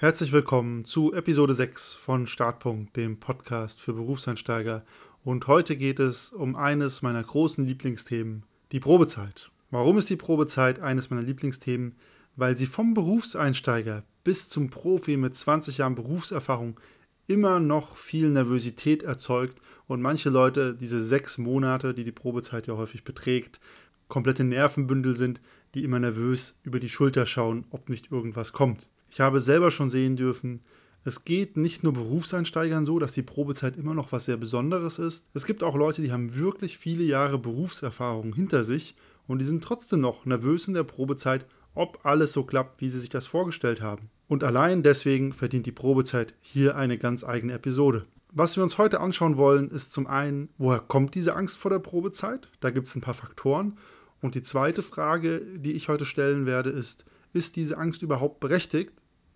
Herzlich willkommen zu Episode 6 von Startpunkt, dem Podcast für Berufseinsteiger. Und heute geht es um eines meiner großen Lieblingsthemen, die Probezeit. Warum ist die Probezeit eines meiner Lieblingsthemen? Weil sie vom Berufseinsteiger bis zum Profi mit 20 Jahren Berufserfahrung immer noch viel Nervosität erzeugt und manche Leute diese sechs Monate, die die Probezeit ja häufig beträgt, komplette Nervenbündel sind, die immer nervös über die Schulter schauen, ob nicht irgendwas kommt. Ich habe selber schon sehen dürfen, es geht nicht nur Berufseinsteigern so, dass die Probezeit immer noch was sehr Besonderes ist. Es gibt auch Leute, die haben wirklich viele Jahre Berufserfahrung hinter sich und die sind trotzdem noch nervös in der Probezeit, ob alles so klappt, wie sie sich das vorgestellt haben. Und allein deswegen verdient die Probezeit hier eine ganz eigene Episode. Was wir uns heute anschauen wollen, ist zum einen, woher kommt diese Angst vor der Probezeit? Da gibt es ein paar Faktoren. Und die zweite Frage, die ich heute stellen werde, ist, ist diese Angst überhaupt berechtigt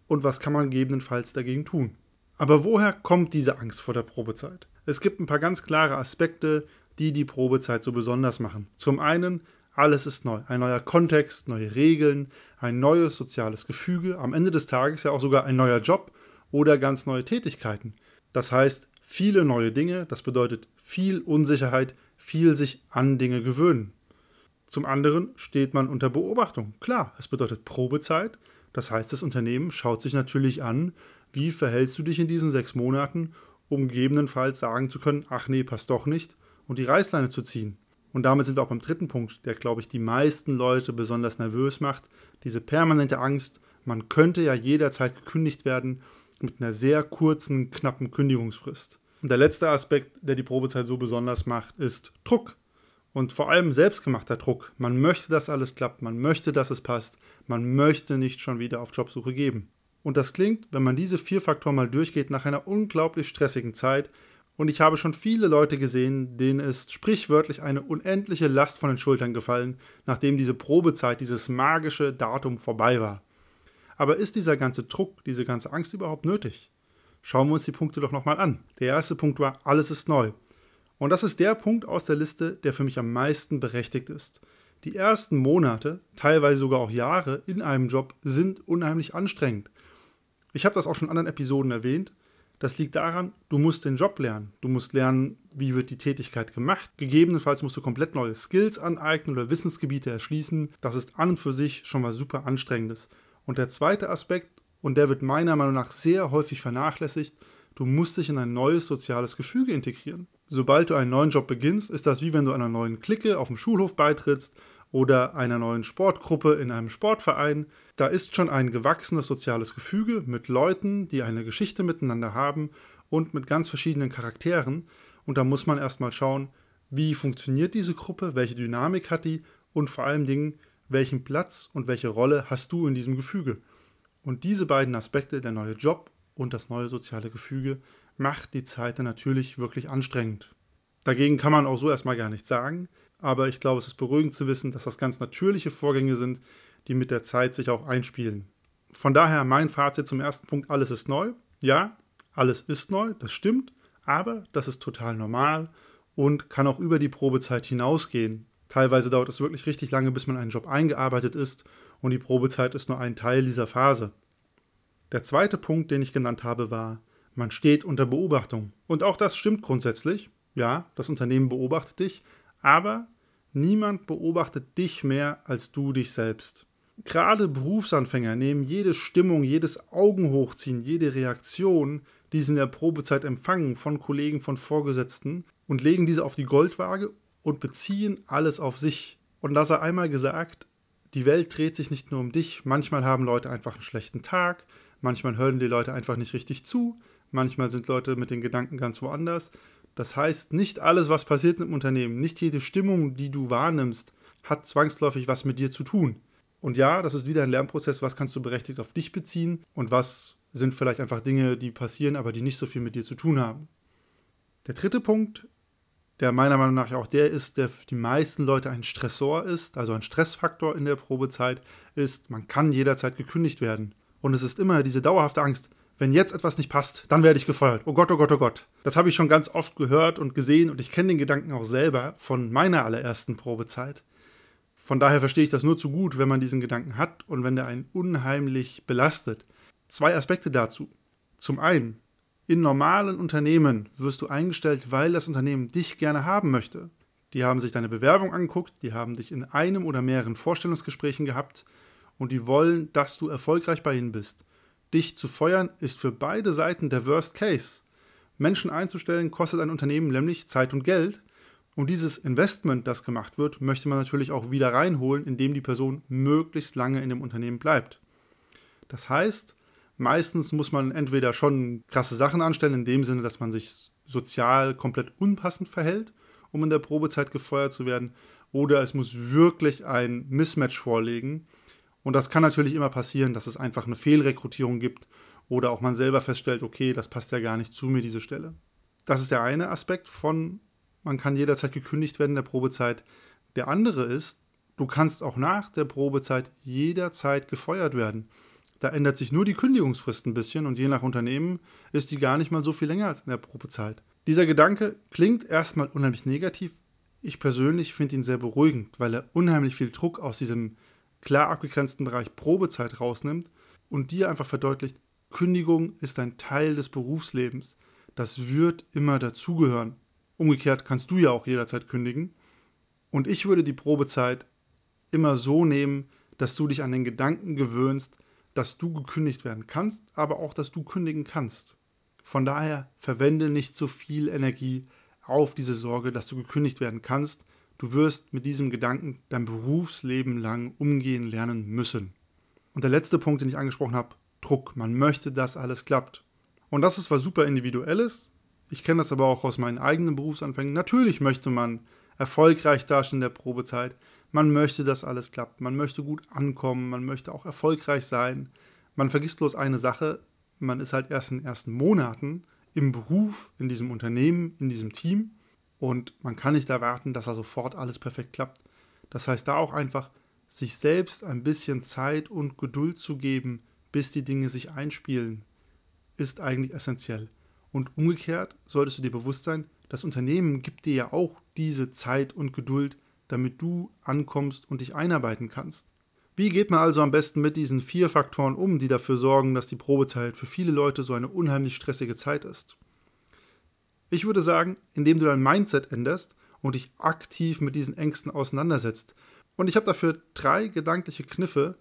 und was kann man gegebenenfalls dagegen tun? Aber woher kommt diese Angst vor der Probezeit? Es gibt ein paar ganz klare Aspekte, die die Probezeit so besonders machen. Zum einen, alles ist neu. Ein neuer Kontext, neue Regeln, ein neues soziales Gefüge, am Ende des Tages ja auch sogar ein neuer Job oder ganz neue Tätigkeiten. Das heißt, viele neue Dinge, das bedeutet viel Unsicherheit, viel sich an Dinge gewöhnen. Zum anderen steht man unter Beobachtung. Klar, es bedeutet Probezeit. Das heißt, das Unternehmen schaut sich natürlich an, wie verhältst du dich in diesen sechs Monaten, um gegebenenfalls sagen zu können, ach nee, passt doch nicht, und die Reißleine zu ziehen. Und damit sind wir auch beim dritten Punkt, der, glaube ich, die meisten Leute besonders nervös macht. Diese permanente Angst, man könnte ja jederzeit gekündigt werden mit einer sehr kurzen, knappen Kündigungsfrist. Und der letzte Aspekt, der die Probezeit so besonders macht, ist Druck. Und vor allem selbstgemachter Druck. Man möchte, dass alles klappt, man möchte, dass es passt, man möchte nicht schon wieder auf Jobsuche geben. Und das klingt, wenn man diese vier Faktoren mal durchgeht, nach einer unglaublich stressigen Zeit. Und ich habe schon viele Leute gesehen, denen ist sprichwörtlich eine unendliche Last von den Schultern gefallen, nachdem diese Probezeit, dieses magische Datum vorbei war. Aber ist dieser ganze Druck, diese ganze Angst überhaupt nötig? Schauen wir uns die Punkte doch nochmal an. Der erste Punkt war, alles ist neu. Und das ist der Punkt aus der Liste, der für mich am meisten berechtigt ist. Die ersten Monate, teilweise sogar auch Jahre in einem Job sind unheimlich anstrengend. Ich habe das auch schon in anderen Episoden erwähnt. Das liegt daran, du musst den Job lernen. Du musst lernen, wie wird die Tätigkeit gemacht. Gegebenenfalls musst du komplett neue Skills aneignen oder Wissensgebiete erschließen. Das ist an und für sich schon mal super anstrengendes. Und der zweite Aspekt, und der wird meiner Meinung nach sehr häufig vernachlässigt, du musst dich in ein neues soziales Gefüge integrieren sobald du einen neuen Job beginnst, ist das wie wenn du einer neuen Clique auf dem Schulhof beitrittst oder einer neuen Sportgruppe in einem Sportverein. Da ist schon ein gewachsenes soziales Gefüge mit Leuten, die eine Geschichte miteinander haben und mit ganz verschiedenen Charakteren. Und da muss man erstmal schauen, wie funktioniert diese Gruppe, welche Dynamik hat die und vor allen Dingen, welchen Platz und welche Rolle hast du in diesem Gefüge. Und diese beiden Aspekte, der neue Job und das neue soziale Gefüge, macht die Zeit dann natürlich wirklich anstrengend. Dagegen kann man auch so erstmal gar nichts sagen, aber ich glaube, es ist beruhigend zu wissen, dass das ganz natürliche Vorgänge sind, die mit der Zeit sich auch einspielen. Von daher mein Fazit zum ersten Punkt, alles ist neu. Ja, alles ist neu, das stimmt, aber das ist total normal und kann auch über die Probezeit hinausgehen. Teilweise dauert es wirklich richtig lange, bis man einen Job eingearbeitet ist und die Probezeit ist nur ein Teil dieser Phase. Der zweite Punkt, den ich genannt habe, war, man steht unter Beobachtung. Und auch das stimmt grundsätzlich. Ja, das Unternehmen beobachtet dich, aber niemand beobachtet dich mehr als du dich selbst. Gerade Berufsanfänger nehmen jede Stimmung, jedes Augenhochziehen, jede Reaktion, die sie in der Probezeit empfangen von Kollegen, von Vorgesetzten und legen diese auf die Goldwaage und beziehen alles auf sich. Und da sei einmal gesagt, die Welt dreht sich nicht nur um dich. Manchmal haben Leute einfach einen schlechten Tag, manchmal hören die Leute einfach nicht richtig zu, Manchmal sind Leute mit den Gedanken ganz woanders. Das heißt, nicht alles, was passiert im Unternehmen, nicht jede Stimmung, die du wahrnimmst, hat zwangsläufig was mit dir zu tun. Und ja, das ist wieder ein Lernprozess, was kannst du berechtigt auf dich beziehen und was sind vielleicht einfach Dinge, die passieren, aber die nicht so viel mit dir zu tun haben. Der dritte Punkt, der meiner Meinung nach auch der ist, der für die meisten Leute ein Stressor ist, also ein Stressfaktor in der Probezeit, ist, man kann jederzeit gekündigt werden. Und es ist immer diese dauerhafte Angst, wenn jetzt etwas nicht passt, dann werde ich gefeuert. Oh Gott, oh Gott, oh Gott. Das habe ich schon ganz oft gehört und gesehen und ich kenne den Gedanken auch selber von meiner allerersten Probezeit. Von daher verstehe ich das nur zu gut, wenn man diesen Gedanken hat und wenn der einen unheimlich belastet. Zwei Aspekte dazu. Zum einen, in normalen Unternehmen wirst du eingestellt, weil das Unternehmen dich gerne haben möchte. Die haben sich deine Bewerbung angeguckt, die haben dich in einem oder mehreren Vorstellungsgesprächen gehabt und die wollen, dass du erfolgreich bei ihnen bist. Dich zu feuern ist für beide Seiten der Worst Case. Menschen einzustellen kostet ein Unternehmen nämlich Zeit und Geld und dieses Investment, das gemacht wird, möchte man natürlich auch wieder reinholen, indem die Person möglichst lange in dem Unternehmen bleibt. Das heißt, meistens muss man entweder schon krasse Sachen anstellen, in dem Sinne, dass man sich sozial komplett unpassend verhält, um in der Probezeit gefeuert zu werden, oder es muss wirklich ein Mismatch vorlegen. Und das kann natürlich immer passieren, dass es einfach eine Fehlrekrutierung gibt oder auch man selber feststellt, okay, das passt ja gar nicht zu mir, diese Stelle. Das ist der eine Aspekt von man kann jederzeit gekündigt werden in der Probezeit. Der andere ist, du kannst auch nach der Probezeit jederzeit gefeuert werden. Da ändert sich nur die Kündigungsfrist ein bisschen und je nach Unternehmen ist die gar nicht mal so viel länger als in der Probezeit. Dieser Gedanke klingt erstmal unheimlich negativ. Ich persönlich finde ihn sehr beruhigend, weil er unheimlich viel Druck aus diesem klar abgegrenzten Bereich Probezeit rausnimmt und dir einfach verdeutlicht, Kündigung ist ein Teil des Berufslebens. Das wird immer dazugehören. Umgekehrt kannst du ja auch jederzeit kündigen. Und ich würde die Probezeit immer so nehmen, dass du dich an den Gedanken gewöhnst, dass du gekündigt werden kannst, aber auch, dass du kündigen kannst. Von daher verwende nicht so viel Energie auf diese Sorge, dass du gekündigt werden kannst. Du wirst mit diesem Gedanken dein Berufsleben lang umgehen lernen müssen. Und der letzte Punkt, den ich angesprochen habe, Druck. Man möchte, dass alles klappt. Und das ist was super Individuelles. Ich kenne das aber auch aus meinen eigenen Berufsanfängen. Natürlich möchte man erfolgreich dastehen in der Probezeit. Man möchte, dass alles klappt. Man möchte gut ankommen. Man möchte auch erfolgreich sein. Man vergisst bloß eine Sache. Man ist halt erst in den ersten Monaten im Beruf, in diesem Unternehmen, in diesem Team. Und man kann nicht erwarten, dass da sofort alles perfekt klappt. Das heißt, da auch einfach sich selbst ein bisschen Zeit und Geduld zu geben, bis die Dinge sich einspielen, ist eigentlich essentiell. Und umgekehrt solltest du dir bewusst sein, das Unternehmen gibt dir ja auch diese Zeit und Geduld, damit du ankommst und dich einarbeiten kannst. Wie geht man also am besten mit diesen vier Faktoren um, die dafür sorgen, dass die Probezeit für viele Leute so eine unheimlich stressige Zeit ist? Ich würde sagen, indem du dein Mindset änderst und dich aktiv mit diesen Ängsten auseinandersetzt. Und ich habe dafür drei gedankliche Kniffe,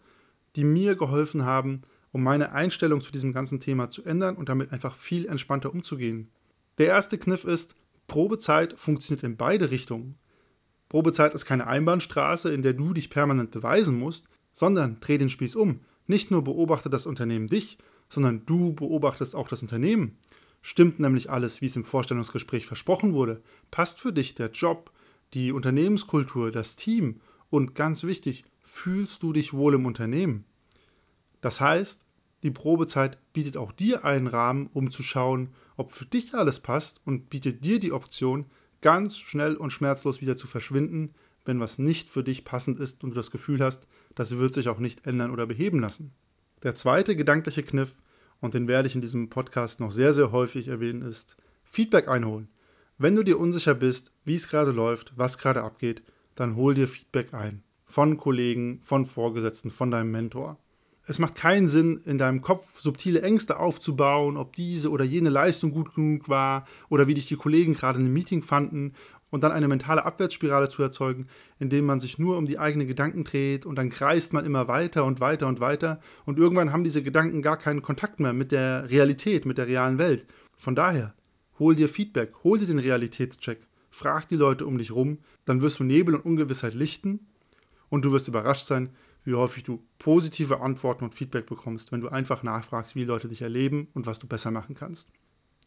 die mir geholfen haben, um meine Einstellung zu diesem ganzen Thema zu ändern und damit einfach viel entspannter umzugehen. Der erste Kniff ist, Probezeit funktioniert in beide Richtungen. Probezeit ist keine Einbahnstraße, in der du dich permanent beweisen musst, sondern dreh den Spieß um. Nicht nur beobachtet das Unternehmen dich, sondern du beobachtest auch das Unternehmen. Stimmt nämlich alles, wie es im Vorstellungsgespräch versprochen wurde? Passt für dich der Job, die Unternehmenskultur, das Team und ganz wichtig, fühlst du dich wohl im Unternehmen? Das heißt, die Probezeit bietet auch dir einen Rahmen, um zu schauen, ob für dich alles passt und bietet dir die Option, ganz schnell und schmerzlos wieder zu verschwinden, wenn was nicht für dich passend ist und du das Gefühl hast, das wird sich auch nicht ändern oder beheben lassen. Der zweite gedankliche Kniff, und den werde ich in diesem Podcast noch sehr, sehr häufig erwähnen, ist Feedback einholen. Wenn du dir unsicher bist, wie es gerade läuft, was gerade abgeht, dann hol dir Feedback ein. Von Kollegen, von Vorgesetzten, von deinem Mentor. Es macht keinen Sinn, in deinem Kopf subtile Ängste aufzubauen, ob diese oder jene Leistung gut genug war oder wie dich die Kollegen gerade in einem Meeting fanden und dann eine mentale Abwärtsspirale zu erzeugen, indem man sich nur um die eigenen Gedanken dreht und dann kreist man immer weiter und weiter und weiter und irgendwann haben diese Gedanken gar keinen Kontakt mehr mit der Realität, mit der realen Welt. Von daher, hol dir Feedback, hol dir den Realitätscheck, frag die Leute um dich rum, dann wirst du Nebel und Ungewissheit lichten und du wirst überrascht sein, wie häufig du positive Antworten und Feedback bekommst, wenn du einfach nachfragst, wie Leute dich erleben und was du besser machen kannst.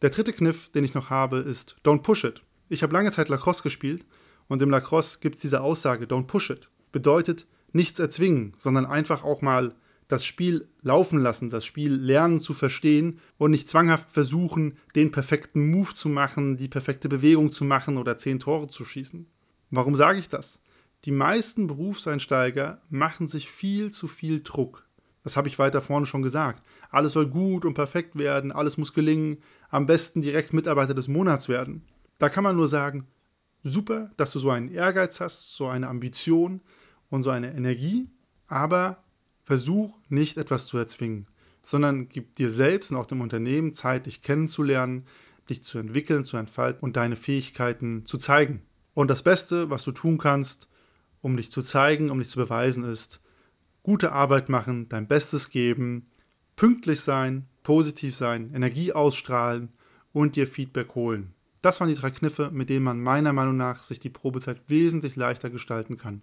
Der dritte Kniff, den ich noch habe, ist Don't Push It. Ich habe lange Zeit Lacrosse gespielt und im Lacrosse gibt es diese Aussage Don't Push It. Bedeutet nichts erzwingen, sondern einfach auch mal das Spiel laufen lassen, das Spiel lernen zu verstehen und nicht zwanghaft versuchen, den perfekten Move zu machen, die perfekte Bewegung zu machen oder zehn Tore zu schießen. Warum sage ich das? Die meisten Berufseinsteiger machen sich viel zu viel Druck. Das habe ich weiter vorne schon gesagt. Alles soll gut und perfekt werden, alles muss gelingen, am besten direkt Mitarbeiter des Monats werden. Da kann man nur sagen, super, dass du so einen Ehrgeiz hast, so eine Ambition und so eine Energie, aber versuch nicht etwas zu erzwingen. sondern gib dir selbst und auch dem Unternehmen Zeit, dich kennenzulernen, dich zu entwickeln, zu entfalten und deine Fähigkeiten zu zeigen. Und das Beste, was du tun kannst, um dich zu zeigen, um dich zu beweisen, ist, gute Arbeit machen, dein Bestes geben, pünktlich sein, positiv sein, Energie ausstrahlen und dir Feedback holen. Das waren die drei Kniffe, mit denen man meiner Meinung nach sich die Probezeit wesentlich leichter gestalten kann.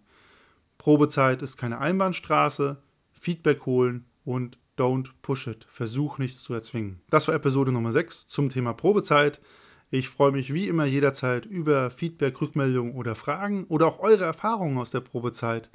Probezeit ist keine Einbahnstraße, Feedback holen und don't push it. Versuch nichts zu erzwingen. Das war Episode Nummer 6 zum Thema Probezeit. Ich freue mich wie immer jederzeit über Feedback, Rückmeldungen oder Fragen oder auch eure Erfahrungen aus der Probezeit.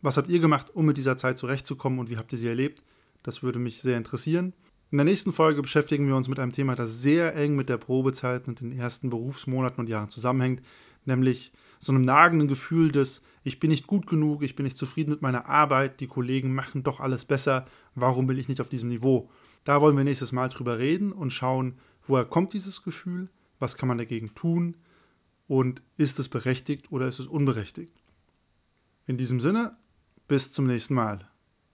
Was habt ihr gemacht, um mit dieser Zeit zurechtzukommen und wie habt ihr sie erlebt? Das würde mich sehr interessieren. In der nächsten Folge beschäftigen wir uns mit einem Thema, das sehr eng mit der Probezeit und den ersten Berufsmonaten und Jahren zusammenhängt, nämlich so einem nagenden Gefühl des, ich bin nicht gut genug, ich bin nicht zufrieden mit meiner Arbeit, die Kollegen machen doch alles besser, warum bin ich nicht auf diesem Niveau? Da wollen wir nächstes Mal drüber reden und schauen, woher kommt dieses Gefühl, was kann man dagegen tun und ist es berechtigt oder ist es unberechtigt. In diesem Sinne, bis zum nächsten Mal.